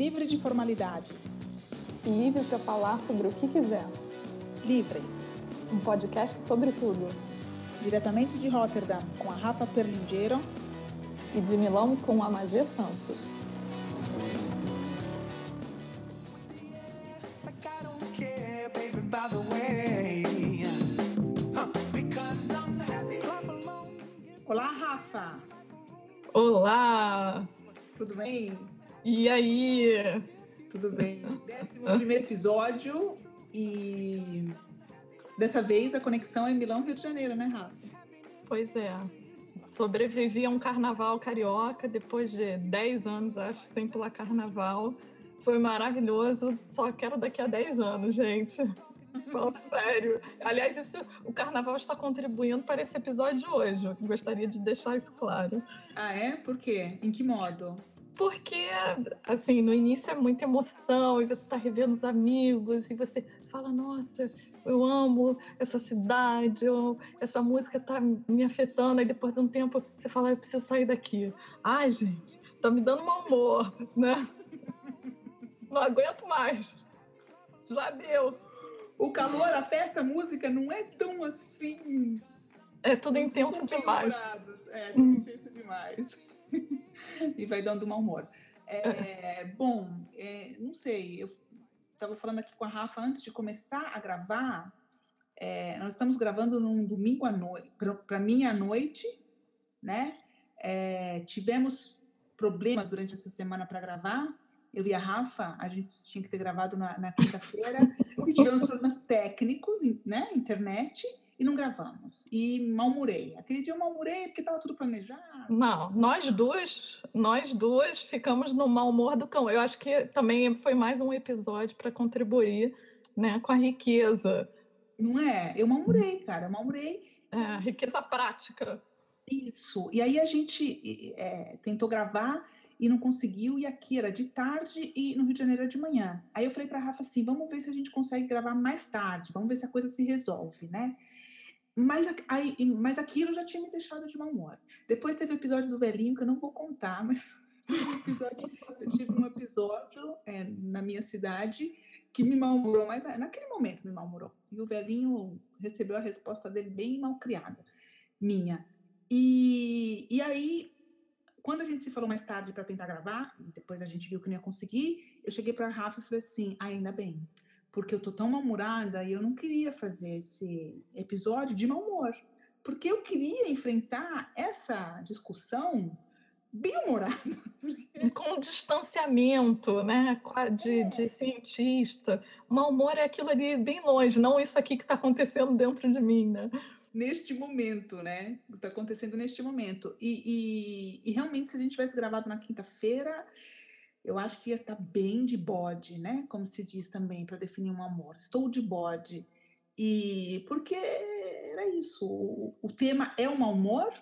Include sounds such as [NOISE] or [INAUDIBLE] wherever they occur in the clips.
livre de formalidades. Livre para falar sobre o que quiser. Livre. Um podcast sobre tudo. Diretamente de Rotterdam, com a Rafa Perlingeiro. E de Milão, com a Magia Santos. E aí? Tudo bem. Décimo primeiro episódio e dessa vez a conexão é Milão, Rio de Janeiro, né, Rafa? Pois é. Sobrevivi a um carnaval carioca depois de 10 anos, acho, sem pular carnaval. Foi maravilhoso. Só quero daqui a 10 anos, gente. Fala sério. Aliás, isso, o carnaval está contribuindo para esse episódio de hoje. Eu gostaria de deixar isso claro. Ah, é? Por quê? Em que modo? Porque, assim, no início é muita emoção e você está revendo os amigos e você fala, nossa, eu amo essa cidade, eu, essa música está me afetando. E depois de um tempo você fala, eu preciso sair daqui. Ai, gente, tá me dando mau humor, né? [LAUGHS] Não aguento mais. Já deu. O calor, a festa, a música não é tão assim. É tudo intenso demais. É, tudo intenso demais. [LAUGHS] e vai dando mau humor. É, bom, é, não sei, eu estava falando aqui com a Rafa antes de começar a gravar. É, nós estamos gravando num domingo à noite, para mim à noite, né? É, tivemos problemas durante essa semana para gravar. Eu e a Rafa, a gente tinha que ter gravado na, na quinta-feira tivemos problemas técnicos, né? Internet e não gravamos. E malmurei. Aquele dia eu malmurei porque estava tudo planejado. Não, nós duas, nós duas ficamos no mau humor do cão. Eu acho que também foi mais um episódio para contribuir, né, com a riqueza. Não é? Eu malmurei, cara, eu malmurei. É, riqueza prática. Isso. E aí a gente é, tentou gravar e não conseguiu, e aqui era de tarde e no Rio de Janeiro era de manhã. Aí eu falei para a Rafa assim: vamos ver se a gente consegue gravar mais tarde, vamos ver se a coisa se resolve, né? Mas, aí, mas aquilo já tinha me deixado de mau humor. Depois teve o episódio do velhinho, que eu não vou contar, mas [LAUGHS] episódio, eu tive um episódio é, na minha cidade que me malhumorou, mas naquele momento me malhumorou. E o velhinho recebeu a resposta dele bem mal criada, minha. E, e aí, quando a gente se falou mais tarde para tentar gravar, depois a gente viu que não ia conseguir, eu cheguei para a Rafa e falei assim: ainda bem, porque eu tô tão mal-humorada e eu não queria fazer esse episódio de mau humor. Porque eu queria enfrentar essa discussão bem humorada. [LAUGHS] Porque... Com distanciamento, né? De, é. de cientista. Mau humor é aquilo ali bem longe, não isso aqui que está acontecendo dentro de mim, né? Neste momento, né? Está acontecendo neste momento. E, e, e realmente, se a gente tivesse gravado na quinta-feira, eu acho que ia estar bem de bode, né? Como se diz também para definir um amor. Estou de bode. E porque era isso. O, o tema é o mau humor.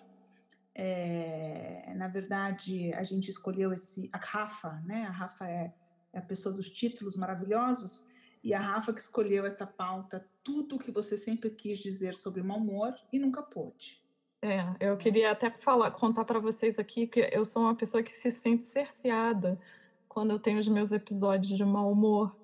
É, na verdade, a gente escolheu esse a Rafa, né? A Rafa é, é a pessoa dos títulos maravilhosos e a Rafa que escolheu essa pauta, tudo o que você sempre quis dizer sobre mau humor e nunca pôde. É, eu queria até falar, contar para vocês aqui que eu sou uma pessoa que se sente cerceada quando eu tenho os meus episódios de mau humor,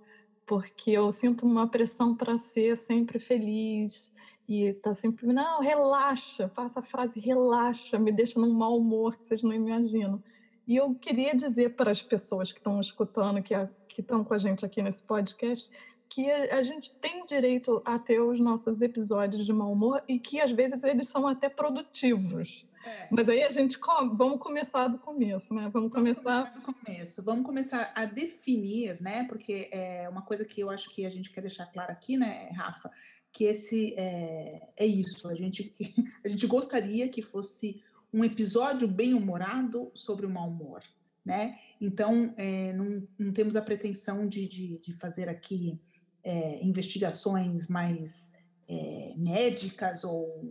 porque eu sinto uma pressão para ser sempre feliz e tá sempre, não, relaxa, faça a frase relaxa, me deixa num mau humor que vocês não imaginam. E eu queria dizer para as pessoas que estão escutando, que estão com a gente aqui nesse podcast, que a, a, gente tem direito a ter os nossos episódios de mau humor e que às vezes eles são até produtivos. É. Mas aí a gente vamos começar do começo, né? Vamos, vamos começar... do começo. Vamos começar a definir, né? Porque é uma coisa que eu acho que a gente quer deixar claro aqui, né, Rafa? Que esse é, é isso. A gente, [LAUGHS] a gente gostaria que fosse um episódio bem humorado sobre o mau humor, né? Então, é, não, não, temos a pretensão de, de, de fazer aqui é, investigações mais é, médicas ou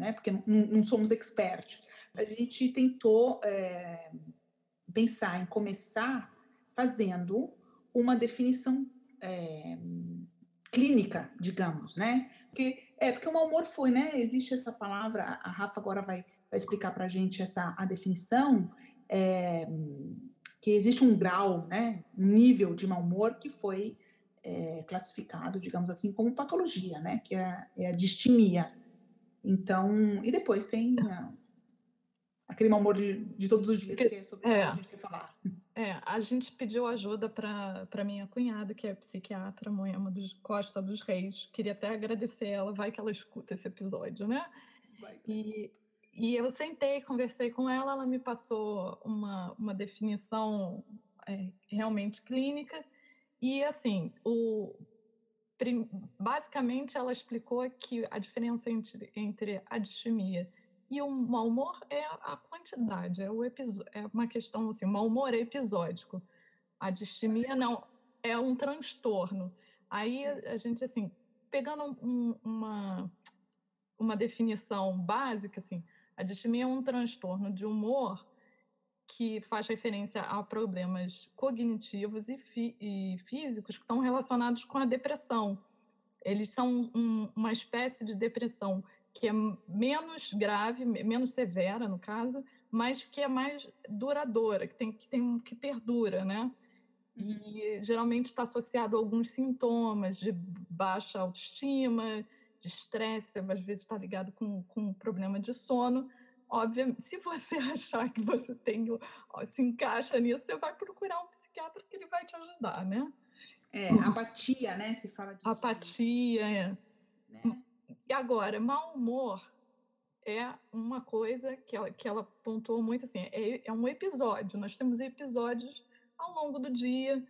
né? Porque não, somos experts. A gente tentou é, pensar em começar fazendo uma definição é, clínica, digamos, né? Porque é porque o mau humor foi, né? Existe essa palavra. A Rafa agora vai, vai explicar para a gente essa a definição. É, que existe um grau, né, um nível de mau humor que foi é, classificado, digamos assim, como patologia, né, que é, é a distimia. Então, e depois tem a, aquele mau humor de, de todos os dias que, que é sobre é. a gente quer falar. É, a gente pediu ajuda para minha cunhada, que é psiquiatra, Moema dos Costa dos Reis. Queria até agradecer ela, vai que ela escuta esse episódio, né? Vai, e, e eu sentei, conversei com ela, ela me passou uma, uma definição é, realmente clínica. E, assim, o, basicamente ela explicou que a diferença entre, entre a distimia e o mau humor é a quantidade, é, o é uma questão assim, o mau humor é episódico. A distimia não, é um transtorno. Aí a gente, assim, pegando um, uma, uma definição básica, assim, a distimia é um transtorno de humor que faz referência a problemas cognitivos e, e físicos que estão relacionados com a depressão. Eles são um, uma espécie de depressão que é menos grave, menos severa no caso, mas que é mais duradoura, que tem que tem que perdura, né? E uhum. geralmente está associado a alguns sintomas de baixa autoestima, de estresse, às vezes está ligado com, com problema de sono. Obviamente, se você [LAUGHS] achar que você tem, se encaixa nisso, você vai procurar um psiquiatra que ele vai te ajudar, né? É, apatia, né? Se fala de apatia, é. Né? E agora, mau humor é uma coisa que ela, que ela pontuou muito assim, é, é um episódio. Nós temos episódios ao longo do dia,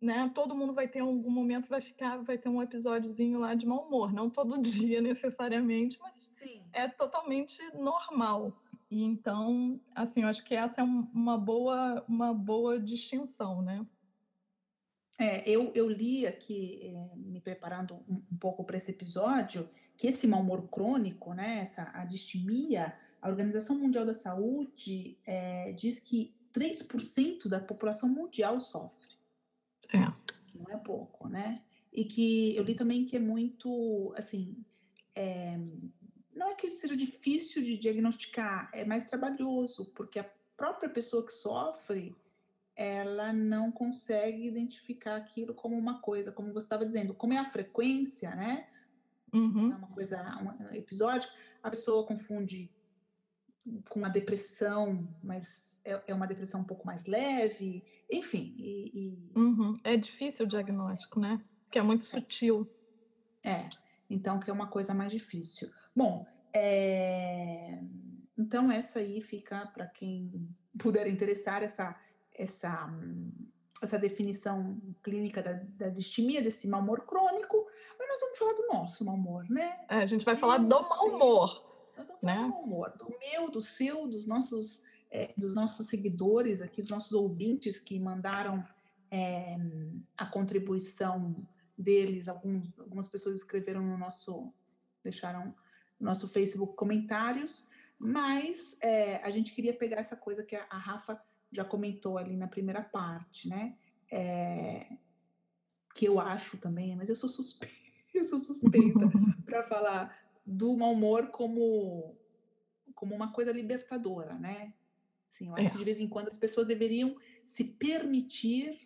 né? Todo mundo vai ter algum momento vai ficar, vai ter um episódiozinho lá de mau humor, não todo [LAUGHS] dia necessariamente, mas Sim. é totalmente normal. E então, assim, eu acho que essa é uma boa uma boa distinção, né? É, eu, eu li aqui, é, me preparando um, um pouco para esse episódio, que esse mau humor crônico, né, essa a distimia, a Organização Mundial da Saúde é, diz que 3% da população mundial sofre. É. Não é pouco, né? E que eu li também que é muito, assim, é, não é que seja difícil de diagnosticar, é mais trabalhoso, porque a própria pessoa que sofre ela não consegue identificar aquilo como uma coisa, como você estava dizendo, como é a frequência, né? Uhum. É uma coisa, um episódio, a pessoa confunde com a depressão, mas é, é, uma depressão um pouco mais leve, enfim. E, e... Uhum. É difícil o diagnóstico, né? Que é muito sutil. É, então que é uma coisa mais difícil. Bom, é... então essa aí fica para quem puder interessar essa essa, essa definição clínica da, da distimia, desse mau humor crônico, mas nós vamos falar do nosso mau humor, né? É, a gente vai falar do mau humor. Nós vamos falar né? do mau humor, do meu, do seu, dos nossos, é, dos nossos seguidores aqui, dos nossos ouvintes que mandaram é, a contribuição deles. Alguns, algumas pessoas escreveram no nosso, deixaram no nosso Facebook comentários, mas é, a gente queria pegar essa coisa que a, a Rafa já comentou ali na primeira parte, né? É, que eu acho também, mas eu sou suspeita, [LAUGHS] eu sou suspeita [LAUGHS] para falar do mau humor como como uma coisa libertadora, né? Assim, eu acho é. que de vez em quando as pessoas deveriam se permitir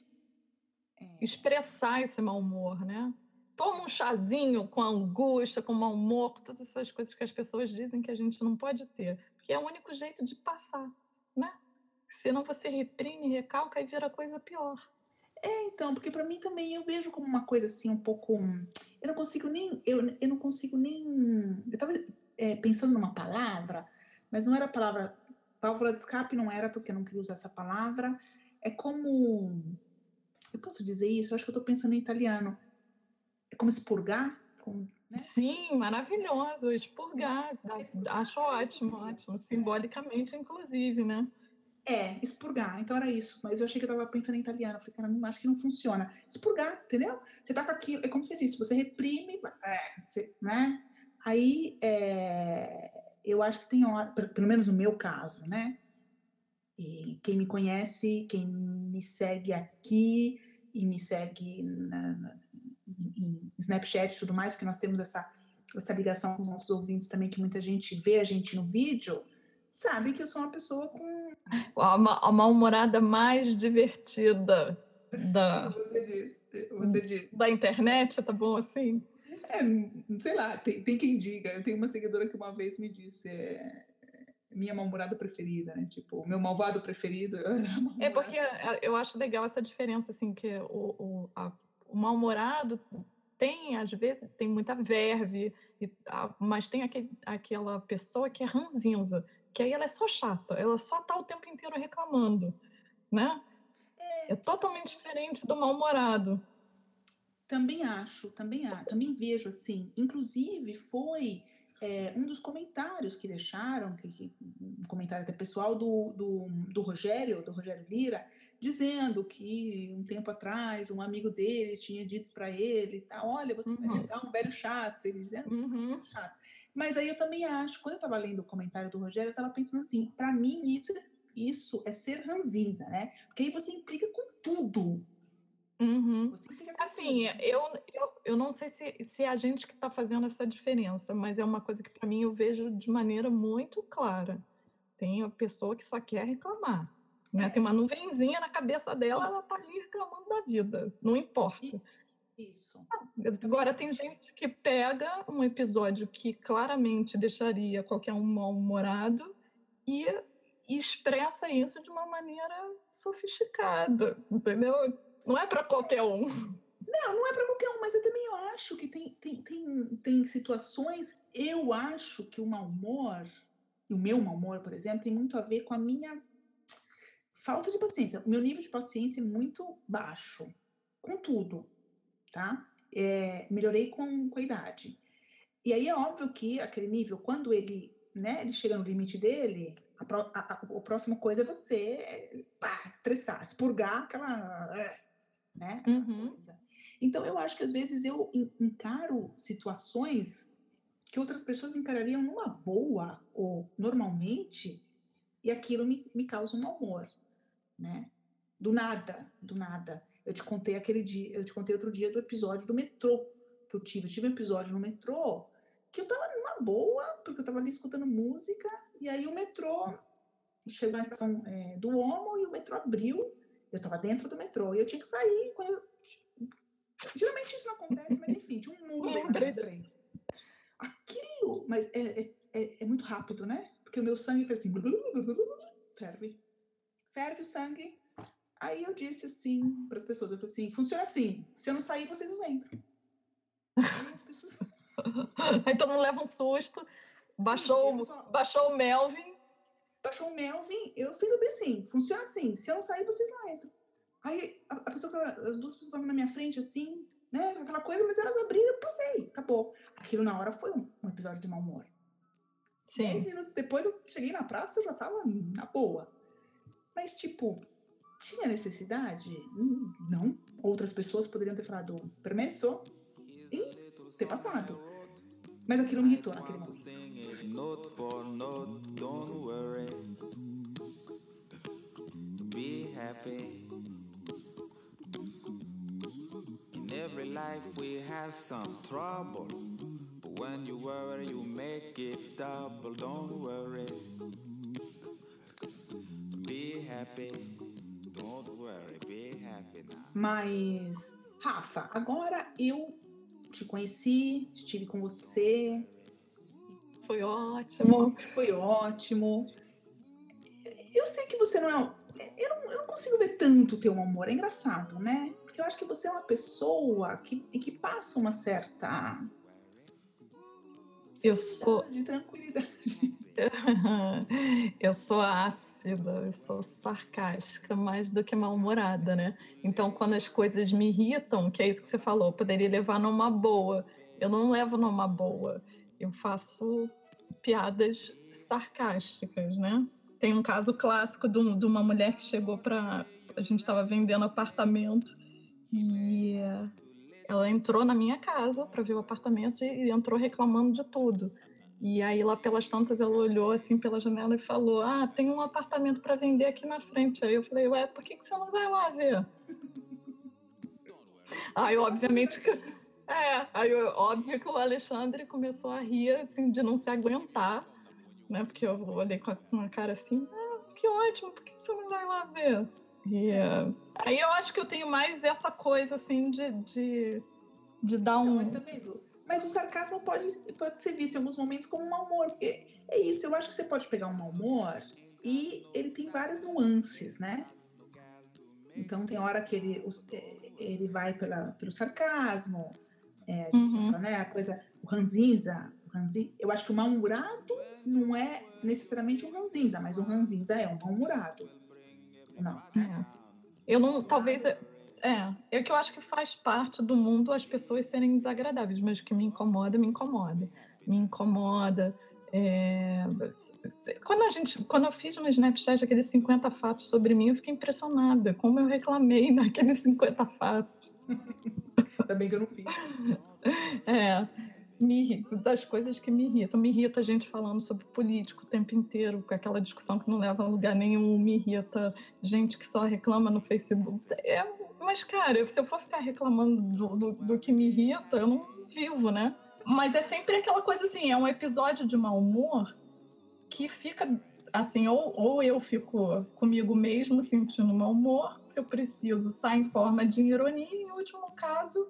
é... expressar esse mau humor, né? Toma um chazinho com angústia, com mau humor, todas essas coisas que as pessoas dizem que a gente não pode ter, porque é o único jeito de passar, né? Senão você reprime, recalca e vira coisa pior. É, então, porque para mim também eu vejo como uma coisa assim um pouco. Eu não consigo nem. Eu, eu não consigo nem. Eu estava é, pensando numa palavra, mas não era a palavra. Válvula de escape não era, porque eu não queria usar essa palavra. É como. Eu posso dizer isso? Eu acho que eu estou pensando em italiano. É como expurgar? Como, né? Sim, maravilhoso. Expurgar. Acho ótimo, ótimo. Simbolicamente, inclusive, né? É, expurgar. Então era isso. Mas eu achei que eu tava pensando em italiano. Eu falei, cara, não, acho que não funciona. Expurgar, entendeu? Você tá com aquilo. É como você disse, você reprime, é, você, né? Aí é, eu acho que tem hora, pelo menos no meu caso, né? E quem me conhece, quem me segue aqui e me segue na, na, em Snapchat e tudo mais, porque nós temos essa, essa ligação com os nossos ouvintes também, que muita gente vê a gente no vídeo sabe que eu sou uma pessoa com A, a mal-humorada mais divertida [LAUGHS] da, você disse, você disse. da internet, tá bom assim? É, sei lá, tem, tem quem diga. Eu tenho uma seguidora que uma vez me disse. É, minha mal-humorada preferida, né? Tipo, meu malvado preferido. [LAUGHS] É porque eu acho legal essa diferença, assim, que o, o, o mal-humorado tem, às vezes, tem muita verve, e, mas tem aquele, aquela pessoa que é ranzinza, que aí ela é só chata, ela só tá o tempo inteiro reclamando, né? É, é totalmente diferente do mal-humorado. Também acho, também acho, também vejo assim. Inclusive, foi é, um dos comentários que deixaram, que, que, um comentário até pessoal do, do, do Rogério, do Rogério Lira, dizendo que um tempo atrás um amigo dele tinha dito para ele, tá, olha, você uhum. vai ficar um velho chato, ele dizendo, uhum. chato. Mas aí eu também acho, quando eu estava lendo o comentário do Rogério, eu estava pensando assim, para mim isso, isso é ser ranzinza, né? Porque aí você implica com tudo, Uhum. Assim, eu, eu, eu não sei se, se é a gente que está fazendo essa diferença, mas é uma coisa que para mim eu vejo de maneira muito clara. Tem a pessoa que só quer reclamar. Né? Tem uma nuvenzinha na cabeça dela, ela está ali reclamando da vida, não importa. Isso. Agora, tem gente que pega um episódio que claramente deixaria qualquer um mal-humorado e, e expressa isso de uma maneira sofisticada, entendeu? Não é para qualquer um. Não, não é para qualquer um, mas eu também eu acho que tem, tem, tem, tem situações. Eu acho que o mau humor, e o meu mau humor, por exemplo, tem muito a ver com a minha falta de paciência. O meu nível de paciência é muito baixo, com tudo, tá? É, melhorei com, com a idade. E aí é óbvio que aquele nível, quando ele, né, ele chega no limite dele, a, a, a, a próxima coisa é você pá, estressar, expurgar aquela. É, né? Uhum. Então, eu acho que às vezes eu encaro situações que outras pessoas encarariam numa boa ou normalmente, e aquilo me, me causa um humor, né? Do nada, do nada. Eu te contei aquele dia, eu te contei outro dia do episódio do metrô que eu tive. Eu tive um episódio no metrô que eu tava numa boa, porque eu tava ali escutando música, e aí o metrô chegou na estação é, do Omo e o metrô abriu eu estava dentro do metrô e eu tinha que sair. Eu... [LAUGHS] Geralmente isso não acontece, mas enfim, tinha um [LAUGHS] muro na minha frente. Aquilo, mas é, é, é, é, muito rápido, né? Porque o meu sangue fez assim, ferve. Ferve o sangue. Aí eu disse assim para as pessoas, eu falei assim, funciona assim, se eu não sair, vocês não entram. Aí as pessoas... [LAUGHS] então não leva um susto. Baixou, Sim, só... baixou o Melvin baixou o Melvin, eu fiz assim, funciona assim, se eu não sair, vocês não entram. Aí a, a pessoa, as duas pessoas estavam na minha frente, assim, né, aquela coisa, mas elas abriram, eu passei, acabou. Aquilo na hora foi um, um episódio de mau humor. Sim. Dez minutos depois eu cheguei na praça, eu já tava na boa. Mas, tipo, tinha necessidade? Hum, não. Outras pessoas poderiam ter falado permesso e ter passado. Mas aquilo me irritou naquele momento. Note for note, don't worry. Be happy. In every life we have some trouble. But when you worry, you make it double. Don't worry. Be happy. Don't worry, be happy now. Mas, Rafa, agora eu te conheci, estive com você. Foi ótimo. Foi ótimo. Eu sei que você não é. Eu não, eu não consigo ver tanto o teu amor. É engraçado, né? Porque eu acho que você é uma pessoa que, que passa uma certa. Eu sou. De tranquilidade. [LAUGHS] eu sou ácida, eu sou sarcástica mais do que mal-humorada, né? Então, quando as coisas me irritam, que é isso que você falou, eu poderia levar numa boa. Eu não levo numa boa. Eu faço piadas sarcásticas, né? Tem um caso clássico de, de uma mulher que chegou para. A gente estava vendendo apartamento e ela entrou na minha casa para ver o apartamento e entrou reclamando de tudo. E aí, lá pelas tantas, ela olhou assim pela janela e falou: Ah, tem um apartamento para vender aqui na frente. Aí eu falei: Ué, por que, que você não vai lá ver? aí, obviamente que. É, aí óbvio que o Alexandre começou a rir, assim, de não se aguentar, né? Porque eu olhei com uma cara assim, ah, que ótimo, por que você não vai lá ver? E, uh, aí eu acho que eu tenho mais essa coisa, assim, de, de, de dar então, um... Mas tá vendo? Mas o sarcasmo pode, pode ser visto em alguns momentos como um mau humor. Porque é isso, eu acho que você pode pegar um mau humor e ele tem várias nuances, né? Então tem hora que ele, é, ele vai pela, pelo sarcasmo, é, a gente uhum. fala, né? A coisa, o ranzinza, o ranzinza. Eu acho que o mal-humorado não é necessariamente um ranzinza, mas o ranzinza é um mal-humorado. Não. É. Eu não, talvez. É, é que eu acho que faz parte do mundo as pessoas serem desagradáveis, mas o que me incomoda, me incomoda. Me incomoda. É... Quando, a gente, quando eu fiz no Snapchat aqueles 50 fatos sobre mim, eu fiquei impressionada como eu reclamei [LAUGHS] naqueles 50 fatos. Ainda bem que eu não fiz. É, me, das coisas que me irritam. Me irrita a gente falando sobre político o tempo inteiro, com aquela discussão que não leva a lugar nenhum. Me irrita gente que só reclama no Facebook. É, mas, cara, se eu for ficar reclamando do, do, do que me irrita, eu não vivo, né? Mas é sempre aquela coisa assim, é um episódio de mau humor que fica assim, ou, ou eu fico comigo mesmo sentindo mau humor, se eu preciso, sai em forma de ironia, e em último caso,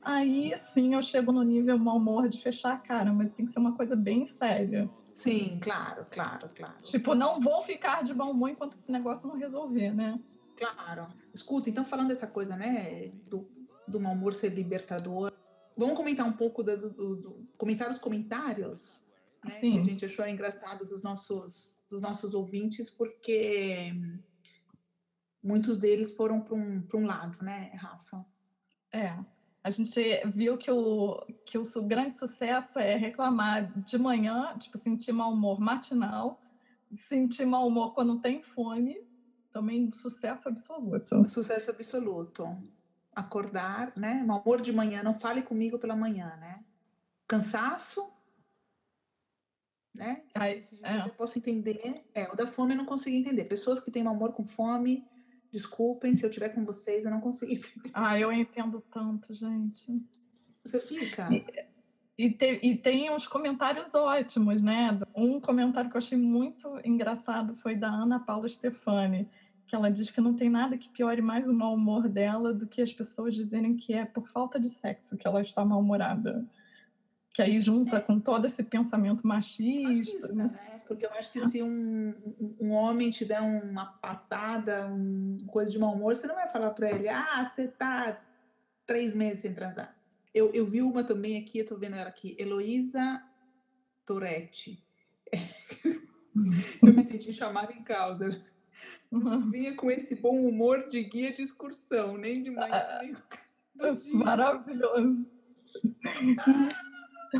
aí sim eu chego no nível mau humor de fechar a cara, mas tem que ser uma coisa bem séria. Sim, claro, claro, claro. Tipo, sim. não vou ficar de mau humor enquanto esse negócio não resolver, né? Claro. Escuta, então falando dessa coisa, né, do, do mau humor ser libertador, vamos comentar um pouco do, do, do comentar os comentários né, Sim. que a gente achou engraçado dos nossos, dos nossos ouvintes, porque muitos deles foram para um, um lado, né, Rafa? É. A gente viu que o, que o grande sucesso é reclamar de manhã, tipo, sentir mau humor matinal, sentir mau humor quando tem fome, também sucesso absoluto. Sucesso absoluto. Acordar, né? Mau humor de manhã, não fale comigo pela manhã, né? Cansaço, né? Aí, é. Eu posso entender. É, o da fome eu não consigo entender. Pessoas que têm mau humor com fome, desculpem se eu estiver com vocês, eu não consigo entender. Ah, eu entendo tanto, gente. Você fica. E, e, te, e, tem uns comentários ótimos, né? Um comentário que eu achei muito engraçado foi da Ana Paula Stefani, que ela diz que não tem nada que piore mais o mau humor dela do que as pessoas dizerem que é por falta de sexo que ela está mal-humorada que aí junta com todo esse pensamento machista. machista né? né? Porque eu acho que se um, um homem te der uma patada, uma coisa de mau humor, você não vai falar para ele, ah, você tá três meses sem transar. Eu, eu vi uma também aqui, eu tô vendo ela aqui, Heloísa Toretti. [LAUGHS] eu me senti chamada em causa. Uhum. Vinha com esse bom humor de guia de excursão, nem de manhã, ah, nem [LAUGHS] Maravilhoso.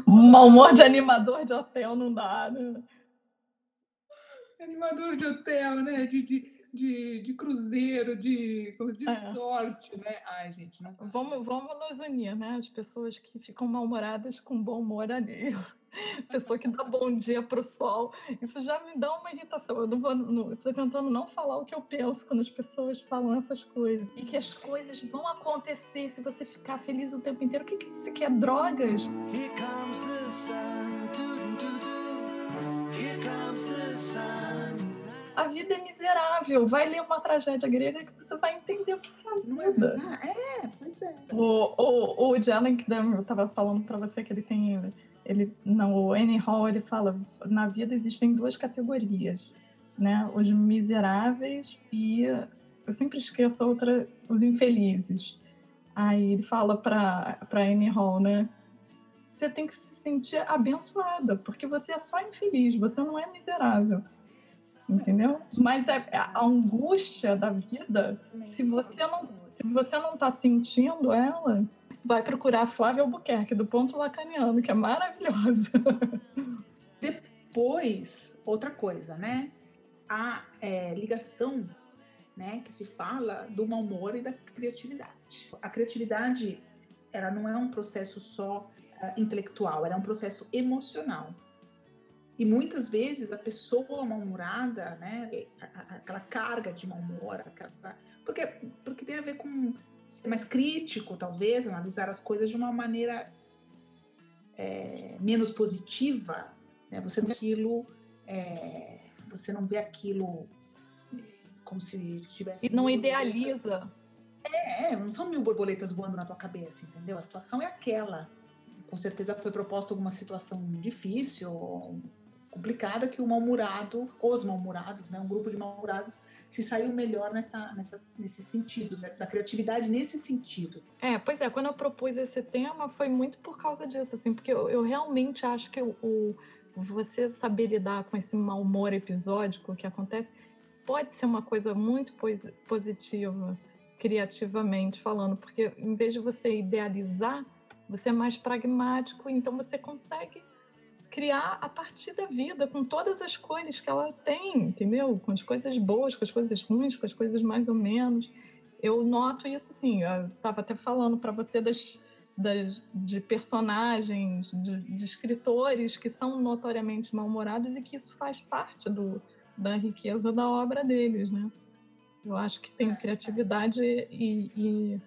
Mau humor de animador de hotel não dá, né? Animador de hotel, né? De, de, de, de cruzeiro, de, de é. resort, né? Ai, gente, não. Vamos, vamos nos unir, né? As pessoas que ficam mal-humoradas com bom humor alheio. Pessoa que dá bom dia para o sol. Isso já me dá uma irritação. Eu não vou. Estou tentando não falar o que eu penso quando as pessoas falam essas coisas. E que as coisas vão acontecer se você ficar feliz o tempo inteiro. O que, que você quer? Drogas? Here comes the sun. Here comes the sun. A vida é miserável. Vai ler uma tragédia grega que você vai entender o que é a vida. Não é verdade? É, pois é. O, o, o Jalen, que eu estava falando para você que ele tem ele no Annie Hall ele fala na vida existem duas categorias né? Os miseráveis e eu sempre esqueço a outra os infelizes. Aí ele fala para para Annie Hall né? Você tem que se sentir abençoada porque você é só infeliz você não é miserável. Entendeu? Mas é, é a angústia da vida se você não se você não está sentindo ela vai procurar a Flávia Albuquerque, do Ponto Lacaniano, que é maravilhosa. [LAUGHS] Depois, outra coisa, né? A é, ligação né, que se fala do mau humor e da criatividade. A criatividade, ela não é um processo só uh, intelectual, ela é um processo emocional. E muitas vezes a pessoa mal-humorada, né, aquela carga de mau humor, aquela, porque, porque tem a ver com ser mais crítico, talvez, analisar as coisas de uma maneira é, menos positiva. Né? Você não vê aquilo, é, você não vê aquilo como se tivesse. E não idealiza. É, é, não são mil borboletas voando na tua cabeça, entendeu? A situação é aquela. Com certeza foi proposta alguma situação difícil, complicada, que o mal-humorado, os mal-humorados, né, um grupo de mal-humorados, se saiu melhor nessa, nessa, nesse sentido, né, da criatividade nesse sentido. É, pois é, quando eu propus esse tema foi muito por causa disso, assim, porque eu, eu realmente acho que o, o você saber lidar com esse mau humor episódico que acontece pode ser uma coisa muito positiva, criativamente falando, porque em vez de você idealizar, você é mais pragmático, então você consegue criar a partir da vida, com todas as cores que ela tem, entendeu? Com as coisas boas, com as coisas ruins, com as coisas mais ou menos. Eu noto isso, sim. Eu estava até falando para você das das, de personagens, de, de, escritores que são notoriamente mal-humorados e que isso faz parte do, da riqueza da obra deles, né? Eu acho que tem criatividade e, e,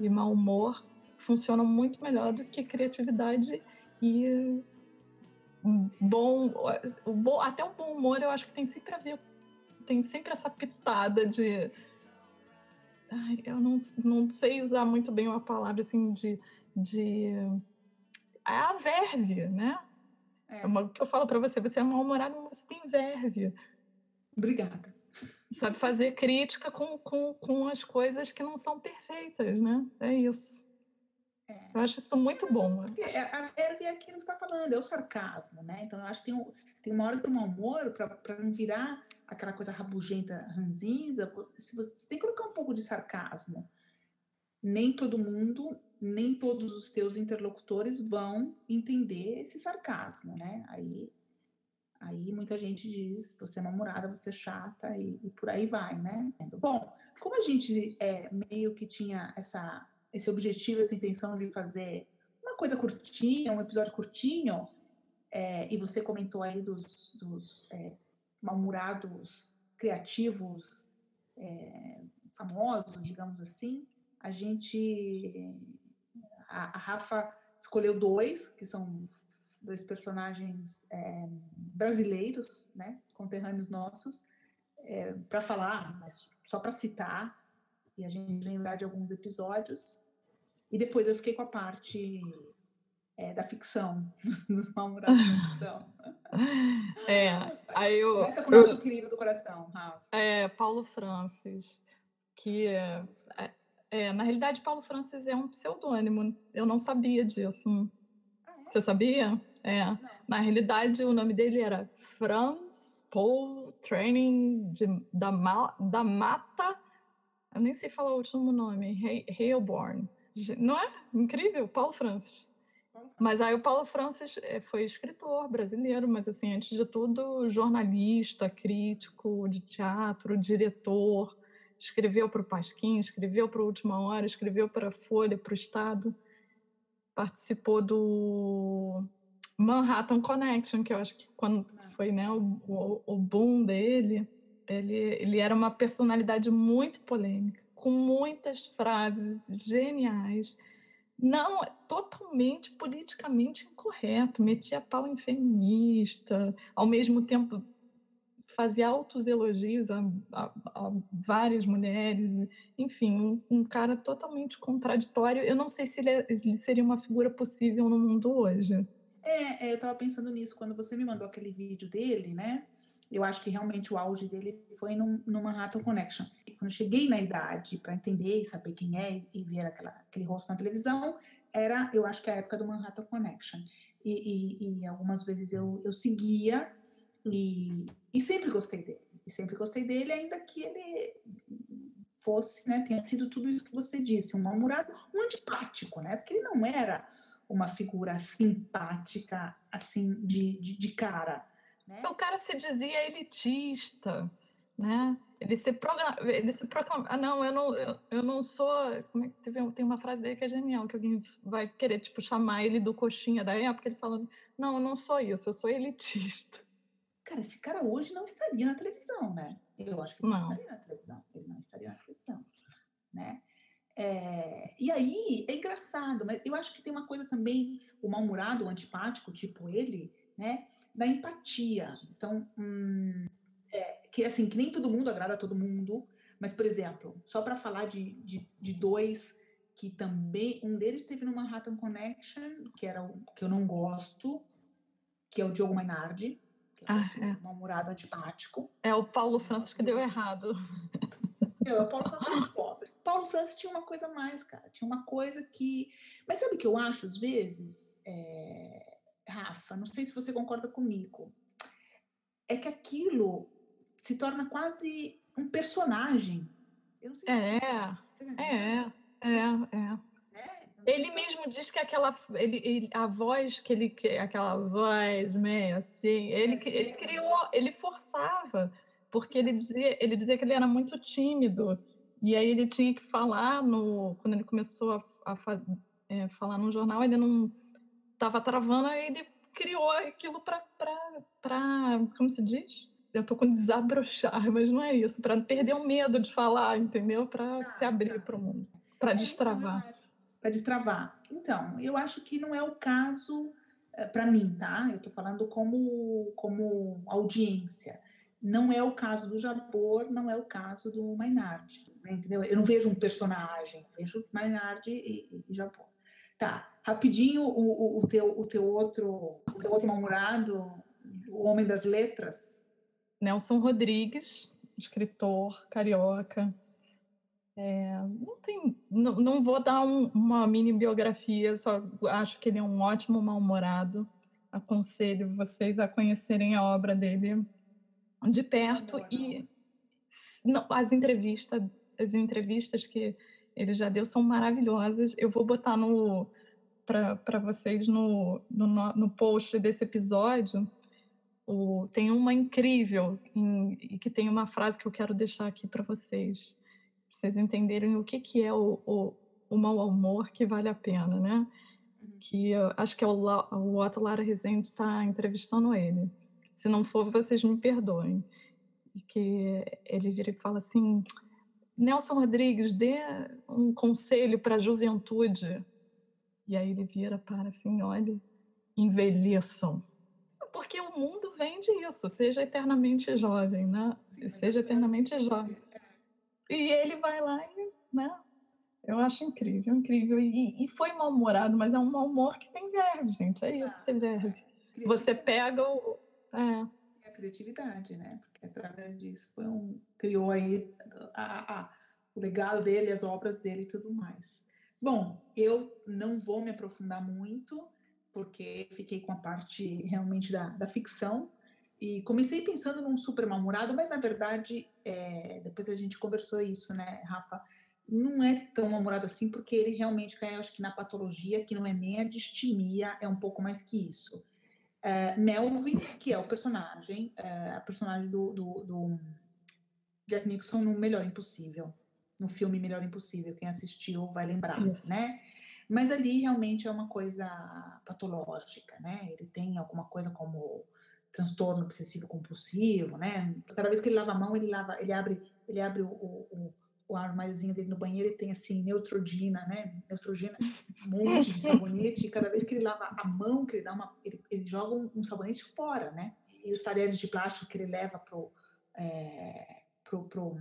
e mau humor funcionam muito melhor do que criatividade e bom, o bom, até o bom humor eu acho que tem sempre a ver, tem sempre essa pitada de Ai, eu não, não sei usar muito bem uma palavra assim de de é a verve, né? É. é uma, que eu falo para você, você é mal-humorado, mas você tem verve. Obrigada. Sabe fazer crítica com, com, com as coisas que não são perfeitas, né? É isso. É. Eu acho isso muito bom. É, a verve é aquilo que você está falando, é o sarcasmo, né? Então eu acho que tem, um, tem uma hora do mau humor para não virar aquela coisa rabugenta, ranzinza, você, você tem que colocar um pouco de sarcasmo. Nem todo mundo nem todos os teus interlocutores vão entender esse sarcasmo, né? Aí, aí muita gente diz, você é namorada, você é chata e, e, por aí vai, né? Bom, como a gente é, meio que tinha essa, esse objetivo, essa intenção de fazer uma coisa curtinha, um episódio curtinho, é, e você comentou aí dos, dos é, mal-humorados criativos é, famosos, digamos assim, a gente a, a Rafa escolheu dois, que são dois personagens é, brasileiros, né, conterrâneos nossos, é, para falar, mas só para citar e a gente lembrar de alguns episódios. E depois eu fiquei com a parte é, da ficção, [LAUGHS] dos namorados da ficção. É, aí eu. Começa com o nosso eu, querido do coração, Rafa. É, Paulo Francis, que é, é, na realidade, Paulo Francis é um pseudônimo. Eu não sabia disso. Ah, é? Você sabia? É. Não. Na realidade, o nome dele era Franz Paul Training de, da, da Mata. Eu nem sei falar o último nome. Heilborn. Não é? Incrível, Paulo Francis. Mas aí o Paulo Francis eh, foi escritor brasileiro, mas assim, antes de tudo, jornalista, crítico de teatro, diretor, escreveu para o Pasquim, escreveu para a Última Hora, escreveu para a Folha, para o Estado, participou do Manhattan Connection, que eu acho que quando foi né, o, o, o boom dele, ele, ele era uma personalidade muito polêmica, com muitas frases geniais, não totalmente politicamente incorreto, metia pau em feminista, ao mesmo tempo fazia altos elogios a, a, a várias mulheres, enfim, um, um, cara totalmente contraditório. Eu não sei se ele, é, ele, seria uma figura possível no mundo hoje. É, é eu estava pensando nisso quando você me mandou aquele vídeo dele, né? Eu acho que realmente o auge dele foi no, no Manhattan Connection. Quando cheguei na idade para entender e saber quem é e ver aquela, aquele rosto na televisão, era, eu acho que a época do Manhattan Connection. E, e, e algumas vezes eu, eu seguia e, e sempre gostei dele. E sempre gostei dele, ainda que ele fosse, né, tenha sido tudo isso que você disse, um mal-humorado, um antipático, né? Porque ele não era uma figura simpática, assim, de, de, de cara. Né? O cara se dizia elitista, né? Ele se, proclama, ele se proclama. Ah, não, eu não, eu, eu não sou. Como é que teve, tem uma frase dele que é genial, que alguém vai querer, tipo, chamar ele do coxinha da época, ele falando: Não, eu não sou isso, eu sou elitista. Cara, esse cara hoje não estaria na televisão, né? Eu acho que ele não, não estaria na televisão. Ele não estaria na televisão, né? É, e aí, é engraçado, mas eu acho que tem uma coisa também, o mal-humorado, o antipático, tipo ele, né? Da empatia. Então, hum, é, que assim, que nem todo mundo agrada a todo mundo, mas, por exemplo, só para falar de, de, de, dois que também, um deles teve no Manhattan Connection, que era o que eu não gosto, que é o Diogo Mainardi, que é ah, é. mal-humorado antipático. É o Paulo Francis que deu errado. É, o Paulo Francis pobre. Paulo Francis tinha uma coisa a mais, cara. Tinha uma coisa que. Mas sabe o que eu acho, às vezes, é... Rafa? Não sei se você concorda comigo. É que aquilo se torna quase um personagem. é, é, é, é, é. Ele mesmo diz que aquela ele, a voz que ele aquela voz meio assim, ele, é, ele criou, ele forçava, porque ele dizia, ele dizia que ele era muito tímido e aí ele tinha que falar no quando ele começou a, a é, falar no jornal, ele não estava travando, aí ele criou aquilo para como se diz? eu tô com desabrochar, mas não é isso, para perder o medo de falar, entendeu? Para se abrir tá. para o mundo, para é, então, destravar. Para destravar. Então, eu acho que não é o caso eh, para mim, tá? Eu tô falando como como audiência. Não é o caso do Japor, não é o caso do Maynard, né? entendeu? Eu não vejo um personagem, vejo Maynard e, e, e Japor. Tá, rapidinho o, o, o, teu, o teu outro, o teu outro namorado, o homem das letras, Nelson Rodrigues, escritor carioca. É, não, tem, não, não vou dar um, uma mini biografia, só acho que ele é um ótimo mal-humorado. Aconselho vocês a conhecerem a obra dele de perto e não, as entrevistas, as entrevistas que ele já deu são maravilhosas. Eu vou botar no para vocês no, no, no post desse episódio o, tem uma incrível e que tem uma frase que eu quero deixar aqui para vocês, pra vocês entenderem o que, que é o, o, o mau humor que vale a pena, né? Uhum. Que eu, acho que é o, o Otto Lara Rezende está entrevistando ele. Se não for, vocês me perdoem. E que ele vira e fala assim: Nelson Rodrigues, dê um conselho para a juventude. E aí ele vira para assim: olha, envelheçam porque o mundo vem disso, seja eternamente jovem, né? Sim, seja eternamente jovem. E ele vai lá e, né? Eu acho incrível, incrível. E, e foi mal-humorado, mas é um mau-humor que tem verde, gente. É isso, tem verde. Você pega o. É. a criatividade, né? Através disso foi um, criou aí a, a, o legado dele, as obras dele e tudo mais. Bom, eu não vou me aprofundar muito, porque fiquei com a parte realmente da, da ficção. E comecei pensando num super mal-humorado, mas na verdade, é, depois a gente conversou isso, né, Rafa? Não é tão mal-humorado assim, porque ele realmente cai, acho que na patologia, que não é nem a distimia, é um pouco mais que isso. É, Melvin, que é o personagem, é, a personagem do, do, do Jack Nixon no Melhor Impossível, no filme Melhor Impossível, quem assistiu vai lembrar, isso. né? Mas ali realmente é uma coisa patológica, né? Ele tem alguma coisa como transtorno obsessivo compulsivo, né? Cada vez que ele lava a mão, ele lava, ele abre, ele abre o, o, o armáriozinho dele no banheiro e tem assim Neutrogena, né? Neutrogena, um [LAUGHS] monte de sabonete. E cada vez que ele lava a mão, que ele dá uma, ele, ele joga um, um, sabonete fora, né? E os talheres de plástico que ele leva pro, é, pro, pro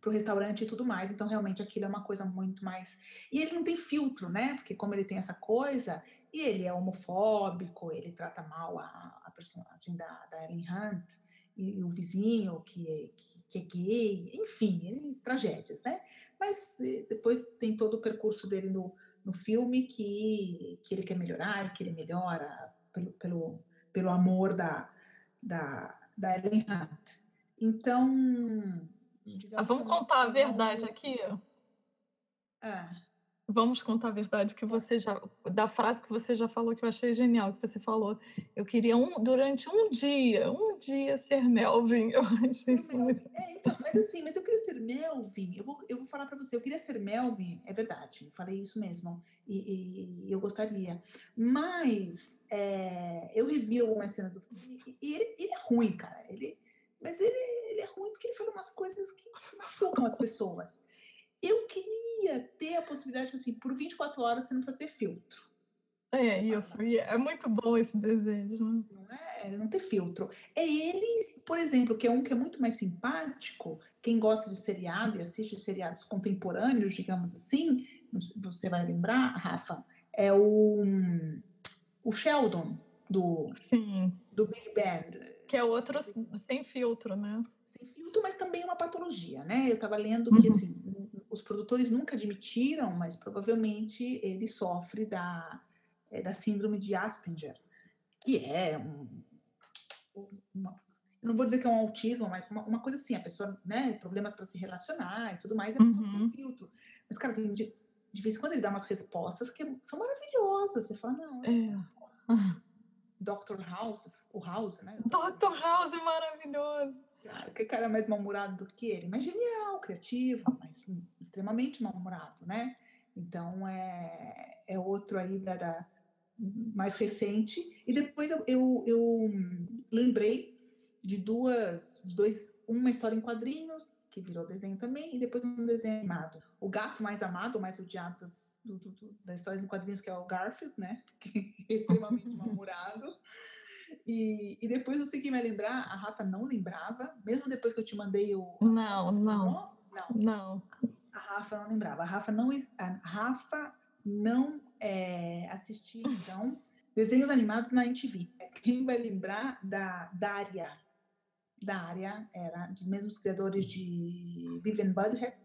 para o restaurante e tudo mais. Então, realmente, aquilo é uma coisa muito mais. E ele não tem filtro, né? Porque, como ele tem essa coisa, e ele é homofóbico, ele trata mal a, a personagem da, da Ellen Hunt, e, o vizinho que é, que, que é gay, enfim, ele, tragédias, né? Mas eh, depois tem todo o percurso dele no, no filme que, que ele quer melhorar, que ele melhora pelo, pelo, pelo amor da, da, da Ellen Hunt. Então, ah, vamos contar a verdade aqui? É. Vamos contar a verdade que você já da frase que você já falou que eu achei genial que você falou. Eu queria um durante um dia, um dia ser Melvin. [LAUGHS] Eu achei isso muito... é, então, mas assim, mas eu queria ser Melvin. Eu vou, eu vou falar para você, eu queria ser Melvin, é verdade. Eu falei isso mesmo e, e eu gostaria. Mas é, eu revi algumas cenas do filme e, ele, ele é ruim, cara. Ele mas ele, ele é ruim porque ele fala umas coisas que machucam as pessoas. Eu queria ter a possibilidade, tipo assim, por 24 horas você não precisa ter filtro. É isso, e é muito bom esse desejo. Né? Não é? Não ter filtro. É ele, por exemplo, que é um que é muito mais simpático, quem gosta de seriado e assiste seriados contemporâneos, digamos assim, você vai lembrar, Rafa, é o, o Sheldon do, Sim. do Big Bang. Que é outro sem filtro, né? Sem filtro, mas também é uma patologia, né? Eu estava lendo que, uhum. assim, os produtores nunca admitiram, mas provavelmente ele sofre da, é, da síndrome de Asperger, que é um, uma, não vou dizer que é um autismo, mas uma, uma coisa assim, a pessoa, né, problemas para se relacionar e tudo mais, é uhum. filtro. Mas, cara, tem, de, de vez em quando ele dá umas respostas que são maravilhosas. Você fala, não, é. não. [LAUGHS] Dr. House, o House, né? Dr. House é maravilhoso. Claro, que cara mais mal-humorado do que ele, mas genial, criativo, mas extremamente mal-humorado, né? Então é, é outro aí da, da, mais recente. E depois eu, eu, eu lembrei de duas, dois, uma história em quadrinhos que virou desenho também, e depois um desenho animado. O gato mais amado, mais odiado das, do, do, das histórias em quadrinhos, que é o Garfield, né? [LAUGHS] Que é extremamente mal-humorado. E, e depois eu sei que vai lembrar, a Rafa não lembrava, mesmo depois que eu te mandei o. Não, não. Não. Não. A Rafa não lembrava. A Rafa não, a Rafa não é, assistia, [LAUGHS] então, desenhos animados na MTV. Quem vai lembrar da Daria? Daria era dos mesmos criadores de Vivian Budhead,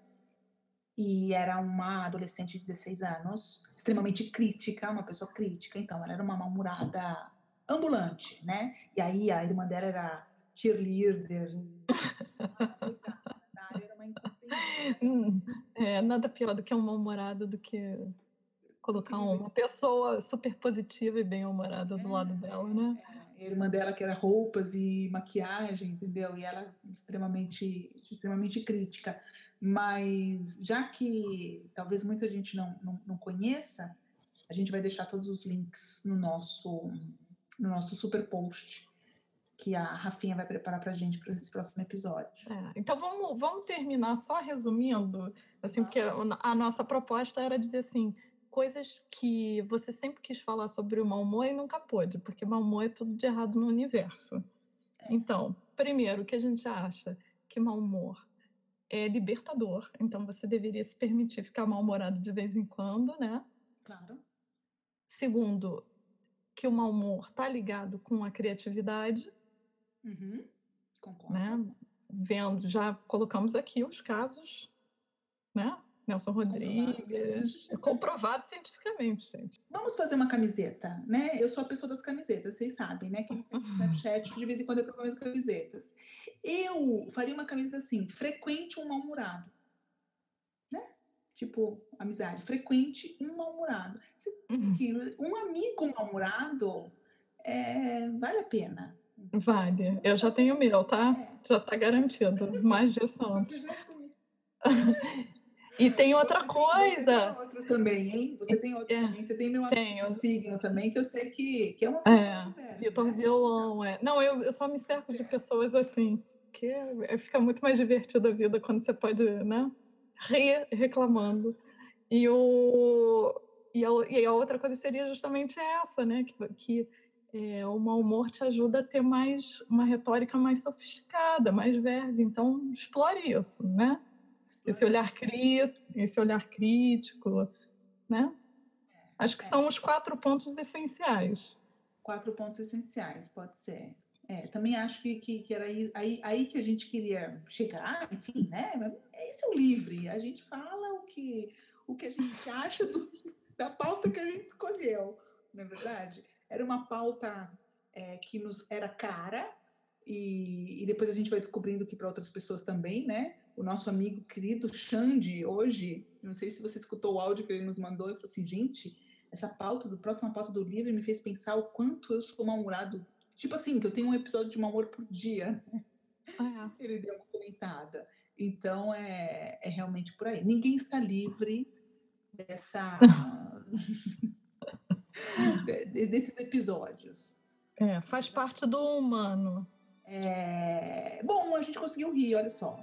e era uma adolescente de 16 anos, extremamente crítica, uma pessoa crítica, então ela era uma mal-humorada ambulante, né? E aí a irmã dela era cheerleader. [LAUGHS] Hum, é, nada pior do que um mal-humorado do que colocar uma pessoa super positiva e bem-humorada do é, lado dela, né? É. A irmã dela que era roupas e maquiagem, entendeu? E ela extremamente, extremamente crítica. Mas já que talvez muita gente não, não, não conheça, a gente vai deixar todos os links no nosso, no nosso super post que a Rafinha vai preparar para a gente para esse próximo episódio. É, então vamos, vamos terminar só resumindo, assim, porque a nossa proposta era dizer assim, coisas que você sempre quis falar sobre o mau humor e nunca pôde, porque mau humor é tudo de errado no universo. É. Então, primeiro, o que a gente acha que mau humor é libertador, então você deveria se permitir ficar mal-humorado de vez em quando, né? Claro. Segundo, que o mau humor está ligado com a criatividade. Uhum. Concordo. Né? Vendo, já colocamos aqui os casos, né? Nelson Rodrigues. É comprovado cientificamente, gente. Vamos fazer uma camiseta, né? Eu sou a pessoa das camisetas, vocês sabem, né? Quem segue no [LAUGHS] Snapchat, de vez em quando eu proponho camisetas. Eu faria uma camisa assim, frequente um mal-humorado. Tipo, amizade, frequente um mal-humorado. Uhum. Um amigo mal-humorado é, vale a pena. Vale. Eu já tenho o meu, tá? É. Já tá garantido. Mais de [LAUGHS] Santos. E tem outra você coisa. Tem, você tem outro também, hein? Você tem outro é, também. Você tem meu tenho. signo também, que eu sei que, que é uma pessoa. É, Vitor né? Violão, é. Não, eu, eu só me cerco de pessoas assim, que é, fica muito mais divertida a vida quando você pode, né? Reclamando. E, o, e, a, e a outra coisa seria justamente essa, né? Que, que é, o mau humor te ajuda a ter mais uma retórica mais sofisticada, mais verve. Então, explore isso, né? esse olhar crítico, esse olhar crítico, né? Acho que é. são os quatro pontos essenciais. Quatro pontos essenciais, pode ser. É, também acho que, que, que era aí, aí, aí, que a gente queria chegar, enfim, né? Esse é livre, a gente fala o que, o que a gente acha do, da pauta que a gente escolheu, não é verdade? Era uma pauta é, que nos era cara, e, e depois a gente vai descobrindo que para outras pessoas também, né? o nosso amigo querido Xande, hoje, não sei se você escutou o áudio que ele nos mandou, ele falou assim, gente, essa pauta, do próxima pauta do livro me fez pensar o quanto eu sou mal-humorado. Tipo assim, que eu tenho um episódio de mau humor por dia. Ah, é. Ele deu uma comentada. Então, é, é realmente por aí. Ninguém está livre dessa... [LAUGHS] desses episódios. É, faz parte do humano. É... Bom, a gente conseguiu rir, olha só.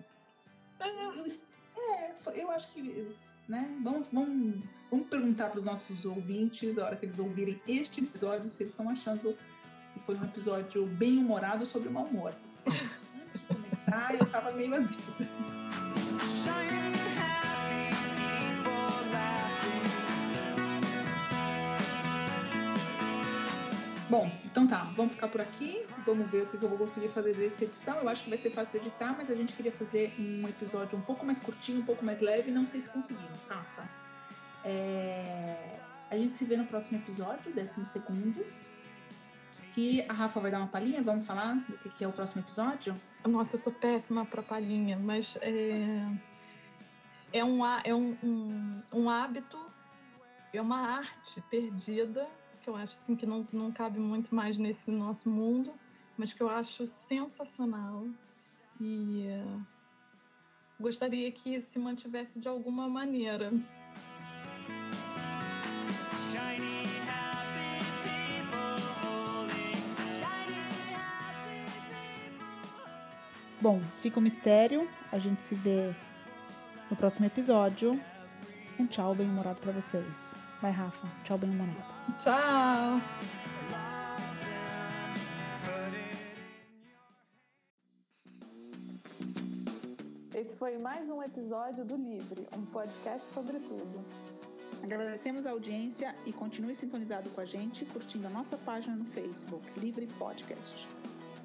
Eu, É, eu acho que, né? Vamos, vamos, vamos perguntar para os nossos ouvintes, a hora que eles ouvirem este episódio, se eles estão achando que foi um episódio bem humorado sobre o mau humor. Antes de começar, eu estava meio azeda. Tá, vamos ficar por aqui, vamos ver o que eu vou conseguir fazer dessa edição. Eu acho que vai ser fácil de editar, mas a gente queria fazer um episódio um pouco mais curtinho, um pouco mais leve, não sei se conseguimos, Rafa. É... A gente se vê no próximo episódio, décimo segundo, que a Rafa vai dar uma palhinha, vamos falar do que é o próximo episódio? Nossa, eu sou péssima para palhinha, mas é, é, um, é um, um, um hábito, é uma arte perdida que eu acho assim, que não, não cabe muito mais nesse nosso mundo, mas que eu acho sensacional. E uh, gostaria que se mantivesse de alguma maneira. Bom, fica o mistério. A gente se vê no próximo episódio. Um tchau bem-humorado para vocês. Vai, Rafa. Tchau, bem-humorado. Tchau. Esse foi mais um episódio do Livre, um podcast sobre tudo. Agradecemos a audiência e continue sintonizado com a gente, curtindo a nossa página no Facebook, Livre Podcast.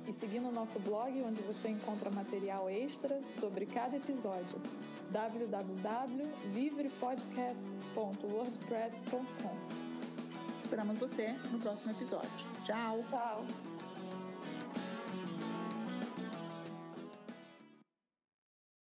E seguindo o nosso blog, onde você encontra material extra sobre cada episódio www.livrepodcast.wordpress.com. Esperamos você no próximo episódio. Tchau. Tchau.